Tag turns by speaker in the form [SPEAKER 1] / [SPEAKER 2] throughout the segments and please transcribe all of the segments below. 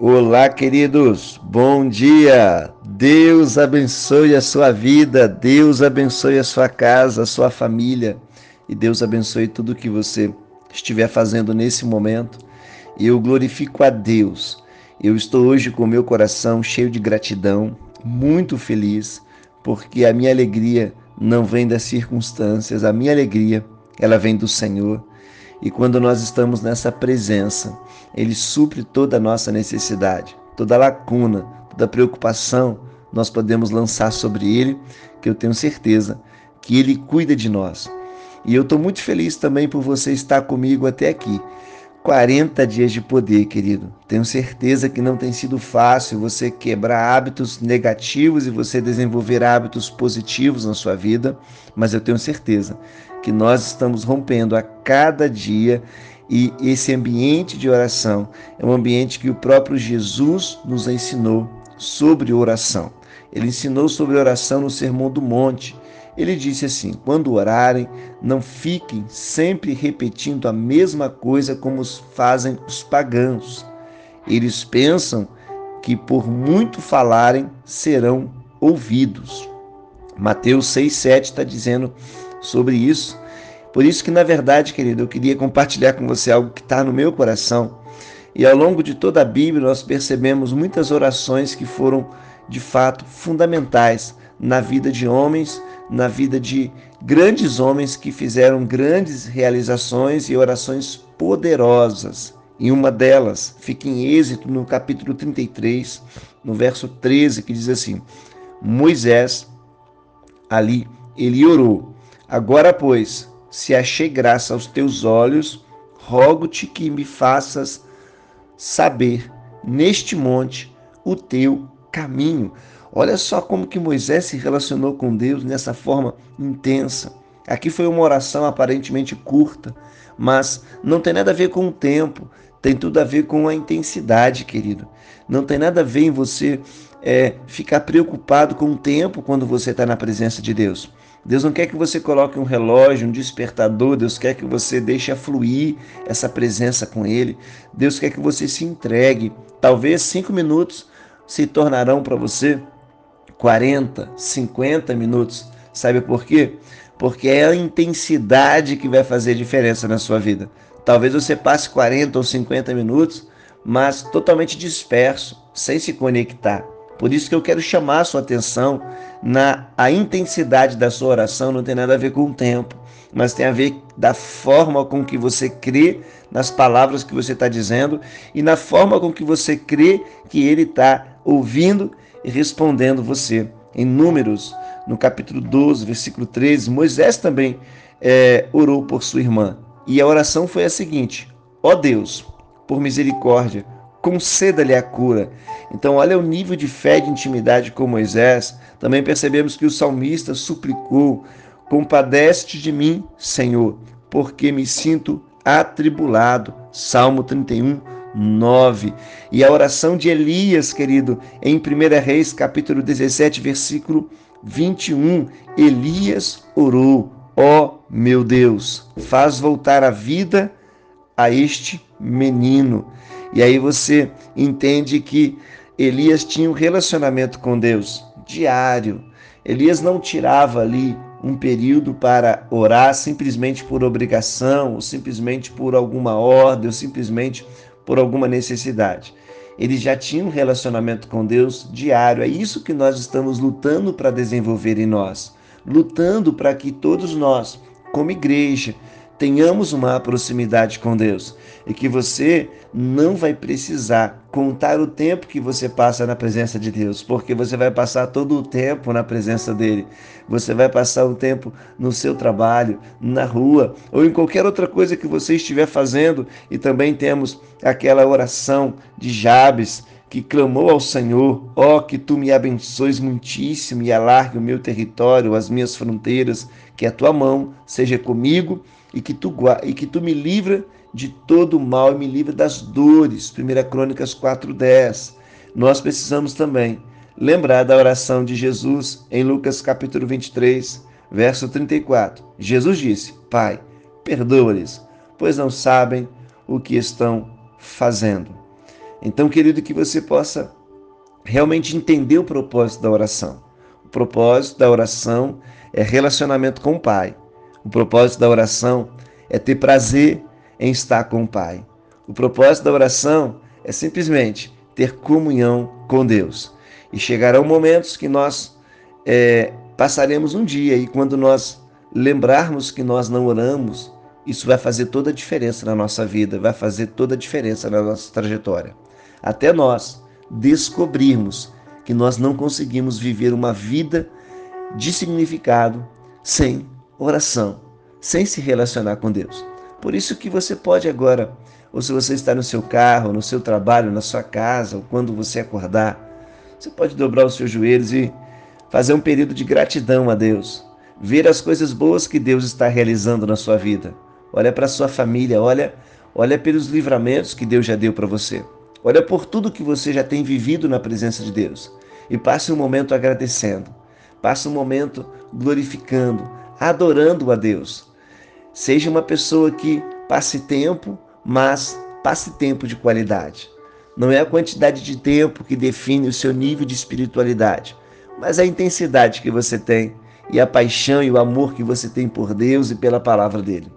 [SPEAKER 1] Olá, queridos, bom dia! Deus abençoe a sua vida, Deus abençoe a sua casa, a sua família e Deus abençoe tudo que você estiver fazendo nesse momento. Eu glorifico a Deus. Eu estou hoje com meu coração cheio de gratidão, muito feliz, porque a minha alegria não vem das circunstâncias, a minha alegria, ela vem do Senhor. E quando nós estamos nessa presença, Ele supre toda a nossa necessidade, toda lacuna, toda preocupação, nós podemos lançar sobre Ele, que eu tenho certeza que Ele cuida de nós. E eu estou muito feliz também por você estar comigo até aqui. 40 dias de poder, querido. Tenho certeza que não tem sido fácil você quebrar hábitos negativos e você desenvolver hábitos positivos na sua vida, mas eu tenho certeza que nós estamos rompendo a cada dia e esse ambiente de oração é um ambiente que o próprio Jesus nos ensinou sobre oração. Ele ensinou sobre oração no Sermão do Monte. Ele disse assim: quando orarem, não fiquem sempre repetindo a mesma coisa como fazem os pagãos. Eles pensam que por muito falarem serão ouvidos. Mateus 6,7 está dizendo sobre isso. Por isso que, na verdade, querido, eu queria compartilhar com você algo que está no meu coração. E ao longo de toda a Bíblia, nós percebemos muitas orações que foram, de fato, fundamentais na vida de homens na vida de grandes homens que fizeram grandes realizações e orações poderosas. E uma delas fica em Êxito, no capítulo 33, no verso 13, que diz assim: Moisés, ali, ele orou: Agora, pois, se achei graça aos teus olhos, rogo-te que me faças saber neste monte o teu caminho. Olha só como que Moisés se relacionou com Deus nessa forma intensa. Aqui foi uma oração aparentemente curta, mas não tem nada a ver com o tempo, tem tudo a ver com a intensidade, querido. Não tem nada a ver em você é, ficar preocupado com o tempo quando você está na presença de Deus. Deus não quer que você coloque um relógio, um despertador, Deus quer que você deixe fluir essa presença com Ele. Deus quer que você se entregue. Talvez cinco minutos se tornarão para você 40, 50 minutos. Sabe por quê? Porque é a intensidade que vai fazer diferença na sua vida. Talvez você passe 40 ou 50 minutos, mas totalmente disperso, sem se conectar. Por isso que eu quero chamar a sua atenção na a intensidade da sua oração não tem nada a ver com o tempo, mas tem a ver da forma com que você crê nas palavras que você está dizendo e na forma com que você crê que ele está ouvindo e respondendo você. Em Números, no capítulo 12, versículo 13, Moisés também é, orou por sua irmã. E a oração foi a seguinte: Ó oh Deus, por misericórdia, conceda-lhe a cura. Então, olha o nível de fé de intimidade com Moisés. Também percebemos que o salmista suplicou: Compadece-te de mim, Senhor, porque me sinto atribulado. Salmo 31, 9. E a oração de Elias, querido, em 1 Reis, capítulo 17, versículo 21. Elias orou: Ó oh, meu Deus, faz voltar a vida a este menino. E aí você entende que Elias tinha um relacionamento com Deus diário. Elias não tirava ali um período para orar simplesmente por obrigação, ou simplesmente por alguma ordem, ou simplesmente por alguma necessidade. Ele já tinha um relacionamento com Deus diário. É isso que nós estamos lutando para desenvolver em nós. Lutando para que todos nós, como igreja, tenhamos uma proximidade com Deus e que você não vai precisar contar o tempo que você passa na presença de Deus, porque você vai passar todo o tempo na presença dele. Você vai passar o tempo no seu trabalho, na rua ou em qualquer outra coisa que você estiver fazendo. E também temos aquela oração de Jabes que clamou ao Senhor: Ó, oh, que tu me abençoes muitíssimo e alargue o meu território, as minhas fronteiras, que a tua mão seja comigo e que tu, e que tu me livra de todo o mal e me livra das dores. 1 Crônicas 4:10. Nós precisamos também lembrar da oração de Jesus em Lucas capítulo 23, verso 34. Jesus disse: Pai, perdoa-lhes, pois não sabem o que estão fazendo. Então, querido, que você possa realmente entender o propósito da oração. O propósito da oração é relacionamento com o Pai. O propósito da oração é ter prazer em estar com o Pai. O propósito da oração é simplesmente ter comunhão com Deus. E chegarão momentos que nós é, passaremos um dia e quando nós lembrarmos que nós não oramos, isso vai fazer toda a diferença na nossa vida, vai fazer toda a diferença na nossa trajetória. Até nós descobrirmos que nós não conseguimos viver uma vida de significado sem oração, sem se relacionar com Deus. Por isso que você pode agora, ou se você está no seu carro, no seu trabalho, na sua casa, ou quando você acordar, você pode dobrar os seus joelhos e fazer um período de gratidão a Deus, ver as coisas boas que Deus está realizando na sua vida. Olha para a sua família, olha, olha pelos livramentos que Deus já deu para você. Olha por tudo que você já tem vivido na presença de Deus e passe um momento agradecendo. Passe um momento glorificando, adorando a Deus. Seja uma pessoa que passe tempo, mas passe tempo de qualidade. Não é a quantidade de tempo que define o seu nível de espiritualidade, mas a intensidade que você tem e a paixão e o amor que você tem por Deus e pela palavra dele.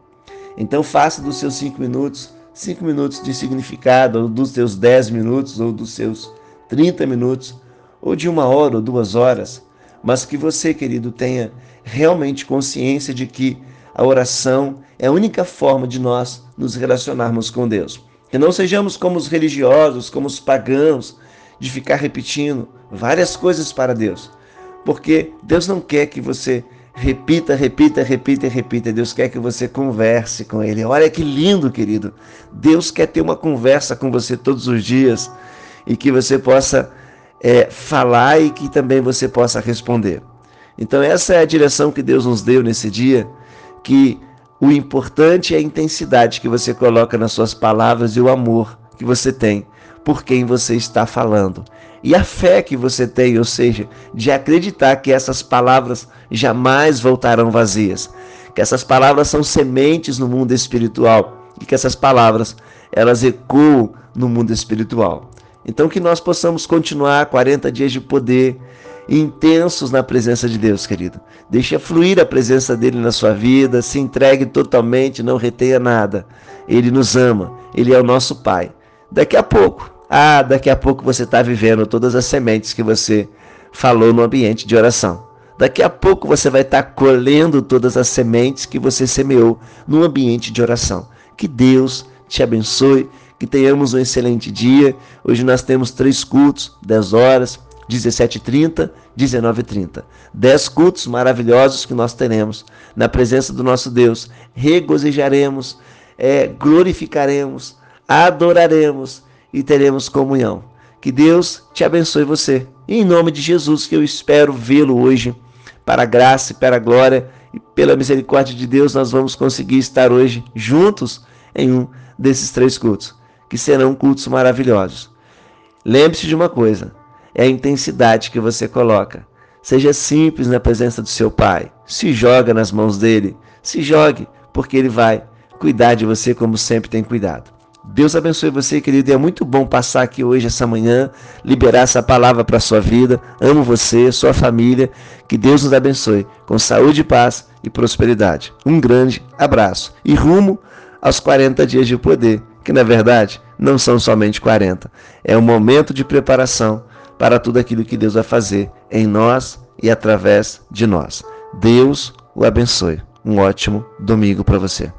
[SPEAKER 1] Então faça dos seus cinco minutos, cinco minutos de significado, ou dos seus dez minutos, ou dos seus trinta minutos, ou de uma hora ou duas horas, mas que você, querido, tenha realmente consciência de que a oração é a única forma de nós nos relacionarmos com Deus. Que não sejamos como os religiosos, como os pagãos, de ficar repetindo várias coisas para Deus. Porque Deus não quer que você repita, repita, repita, repita. Deus quer que você converse com Ele. Olha que lindo, querido. Deus quer ter uma conversa com você todos os dias e que você possa é, falar e que também você possa responder. Então, essa é a direção que Deus nos deu nesse dia, que o importante é a intensidade que você coloca nas suas palavras e o amor que você tem por quem você está falando. E a fé que você tem, ou seja, de acreditar que essas palavras jamais voltarão vazias, que essas palavras são sementes no mundo espiritual e que essas palavras elas ecoam no mundo espiritual. Então que nós possamos continuar 40 dias de poder intensos na presença de Deus, querido. Deixe fluir a presença dele na sua vida, se entregue totalmente, não retenha nada. Ele nos ama, ele é o nosso Pai. Daqui a pouco, ah, daqui a pouco você está vivendo todas as sementes que você falou no ambiente de oração. Daqui a pouco você vai estar tá colhendo todas as sementes que você semeou no ambiente de oração. Que Deus te abençoe que tenhamos um excelente dia. Hoje nós temos três cultos, 10 horas, 17h30, 19h30. 10 cultos maravilhosos que nós teremos na presença do nosso Deus. Regozijaremos, é, glorificaremos, adoraremos e teremos comunhão. Que Deus te abençoe você. E em nome de Jesus, que eu espero vê-lo hoje, para a graça e para a glória e pela misericórdia de Deus, nós vamos conseguir estar hoje juntos em um desses três cultos que serão cultos maravilhosos. Lembre-se de uma coisa: é a intensidade que você coloca. Seja simples na presença do seu Pai. Se joga nas mãos dele. Se jogue, porque ele vai cuidar de você como sempre tem cuidado. Deus abençoe você, querido. E é muito bom passar aqui hoje, essa manhã, liberar essa palavra para a sua vida. Amo você, sua família. Que Deus nos abençoe com saúde, paz e prosperidade. Um grande abraço e rumo aos 40 dias de poder que na verdade não são somente 40. É um momento de preparação para tudo aquilo que Deus vai fazer em nós e através de nós. Deus o abençoe. Um ótimo domingo para você.